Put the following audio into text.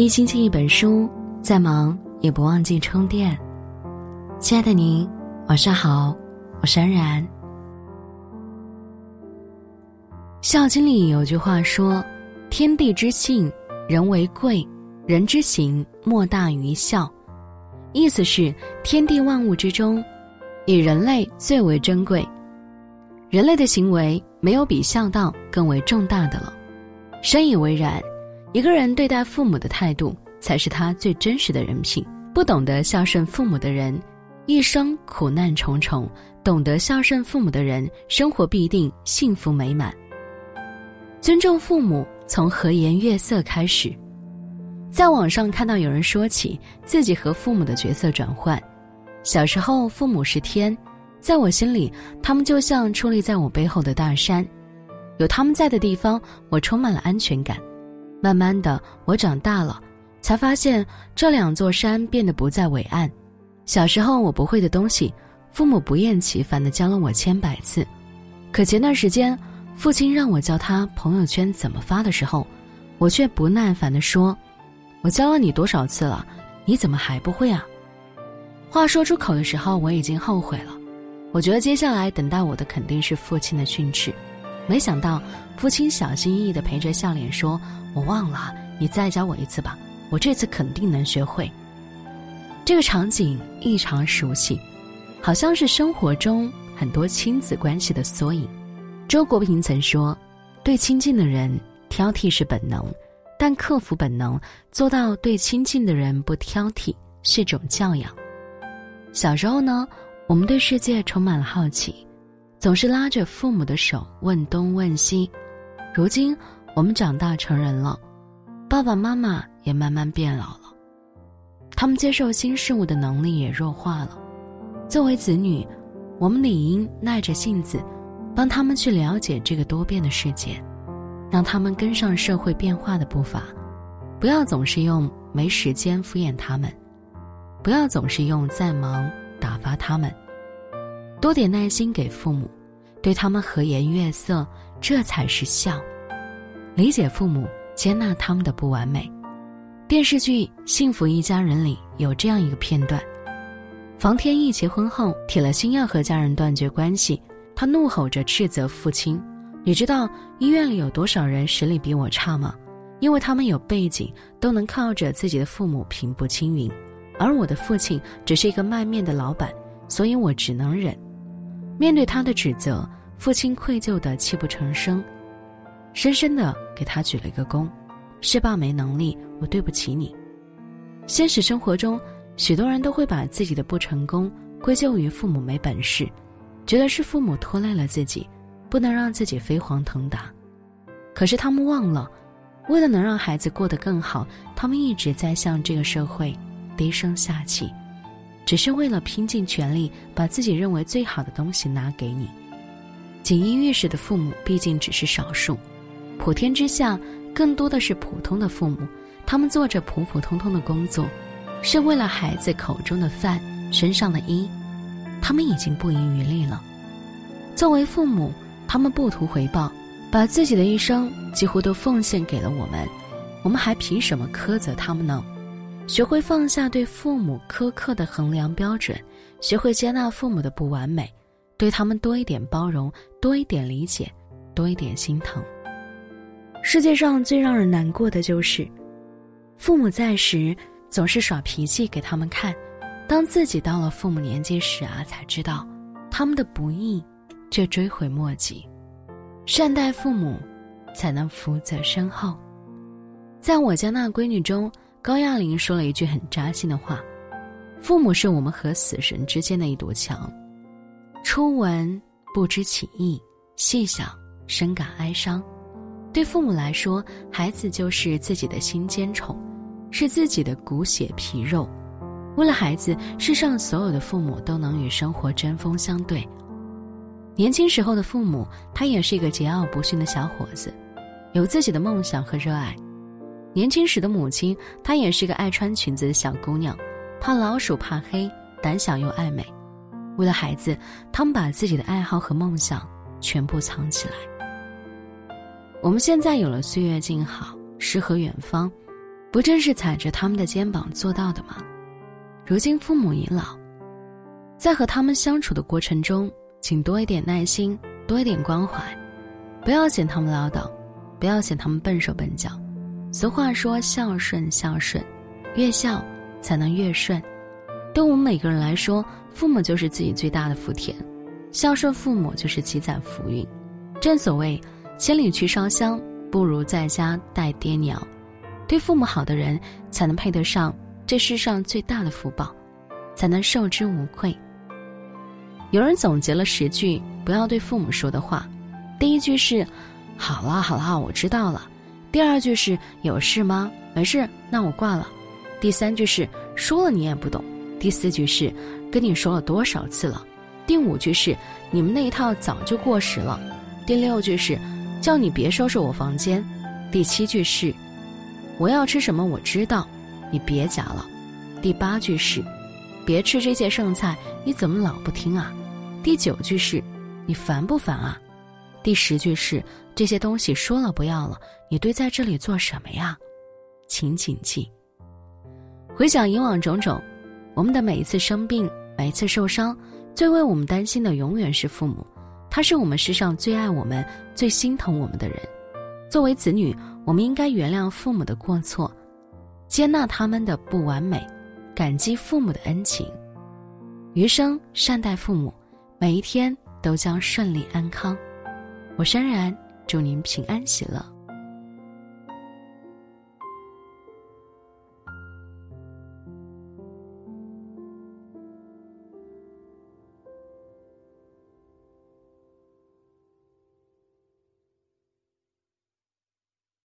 一星期一本书，再忙也不忘记充电。亲爱的您，晚上好，我是安然。《孝经》里有句话说：“天地之性，人为贵；人之行，莫大于孝。”意思是天地万物之中，以人类最为珍贵。人类的行为没有比孝道更为重大的了。深以为然。一个人对待父母的态度，才是他最真实的人品。不懂得孝顺父母的人，一生苦难重重；懂得孝顺父母的人，生活必定幸福美满。尊重父母，从和颜悦色开始。在网上看到有人说起自己和父母的角色转换：小时候，父母是天，在我心里，他们就像矗立在我背后的大山，有他们在的地方，我充满了安全感。慢慢的，我长大了，才发现这两座山变得不再伟岸。小时候我不会的东西，父母不厌其烦的教了我千百次。可前段时间，父亲让我教他朋友圈怎么发的时候，我却不耐烦的说：“我教了你多少次了，你怎么还不会啊？”话说出口的时候，我已经后悔了。我觉得接下来等待我的肯定是父亲的训斥。没想到，父亲小心翼翼的陪着笑脸说。我忘了，你再教我一次吧，我这次肯定能学会。这个场景异常熟悉，好像是生活中很多亲子关系的缩影。周国平曾说：“对亲近的人挑剔是本能，但克服本能，做到对亲近的人不挑剔是种教养。”小时候呢，我们对世界充满了好奇，总是拉着父母的手问东问西。如今。我们长大成人了，爸爸妈妈也慢慢变老了，他们接受新事物的能力也弱化了。作为子女，我们理应耐着性子，帮他们去了解这个多变的世界，让他们跟上社会变化的步伐，不要总是用没时间敷衍他们，不要总是用再忙打发他们，多点耐心给父母，对他们和颜悦色，这才是孝。理解父母，接纳他们的不完美。电视剧《幸福一家人》里有这样一个片段：房天意结婚后铁了心要和家人断绝关系，他怒吼着斥责父亲：“你知道医院里有多少人实力比我差吗？因为他们有背景，都能靠着自己的父母平步青云，而我的父亲只是一个卖面的老板，所以我只能忍。”面对他的指责，父亲愧疚的泣不成声。深深的给他鞠了一个躬，是爸没能力，我对不起你。现实生活中，许多人都会把自己的不成功归咎于父母没本事，觉得是父母拖累了自己，不能让自己飞黄腾达。可是他们忘了，为了能让孩子过得更好，他们一直在向这个社会低声下气，只是为了拼尽全力把自己认为最好的东西拿给你。锦衣玉食的父母毕竟只是少数。普天之下，更多的是普通的父母，他们做着普普通通的工作，是为了孩子口中的饭、身上的衣，他们已经不遗余力了。作为父母，他们不图回报，把自己的一生几乎都奉献给了我们，我们还凭什么苛责他们呢？学会放下对父母苛刻的衡量标准，学会接纳父母的不完美，对他们多一点包容，多一点理解，多一点心疼。世界上最让人难过的就是，父母在时总是耍脾气给他们看，当自己到了父母年纪时啊，才知道他们的不易，却追悔莫及。善待父母，才能福泽深厚。在我家那闺女中，高亚麟说了一句很扎心的话：“父母是我们和死神之间的一堵墙，初闻不知其意，细想深感哀伤。”对父母来说，孩子就是自己的心尖宠，是自己的骨血皮肉。为了孩子，世上所有的父母都能与生活针锋相对。年轻时候的父母，他也是一个桀骜不驯的小伙子，有自己的梦想和热爱。年轻时的母亲，她也是个爱穿裙子的小姑娘，怕老鼠怕黑，胆小又爱美。为了孩子，他们把自己的爱好和梦想全部藏起来。我们现在有了岁月静好、诗和远方，不正是踩着他们的肩膀做到的吗？如今父母已老，在和他们相处的过程中，请多一点耐心，多一点关怀，不要嫌他们唠叨，不要嫌他们笨手笨脚。俗话说：“孝顺，孝顺，越孝才能越顺。”对我们每个人来说，父母就是自己最大的福田，孝顺父母就是积攒福运。正所谓“千里去烧香，不如在家带爹娘”。对父母好的人，才能配得上这世上最大的福报，才能受之无愧。有人总结了十句不要对父母说的话，第一句是“好了好了，我知道了”，第二句是“有事吗？没事，那我挂了”，第三句是“说了你也不懂”。第四句是，跟你说了多少次了？第五句是，你们那一套早就过时了。第六句是，叫你别收拾我房间。第七句是，我要吃什么我知道，你别夹了。第八句是，别吃这些剩菜，你怎么老不听啊？第九句是，你烦不烦啊？第十句是，这些东西说了不要了，你堆在这里做什么呀？请谨记。回想以往种种。我们的每一次生病，每一次受伤，最为我们担心的永远是父母，他是我们世上最爱我们、最心疼我们的人。作为子女，我们应该原谅父母的过错，接纳他们的不完美，感激父母的恩情，余生善待父母，每一天都将顺利安康。我潸然，祝您平安喜乐。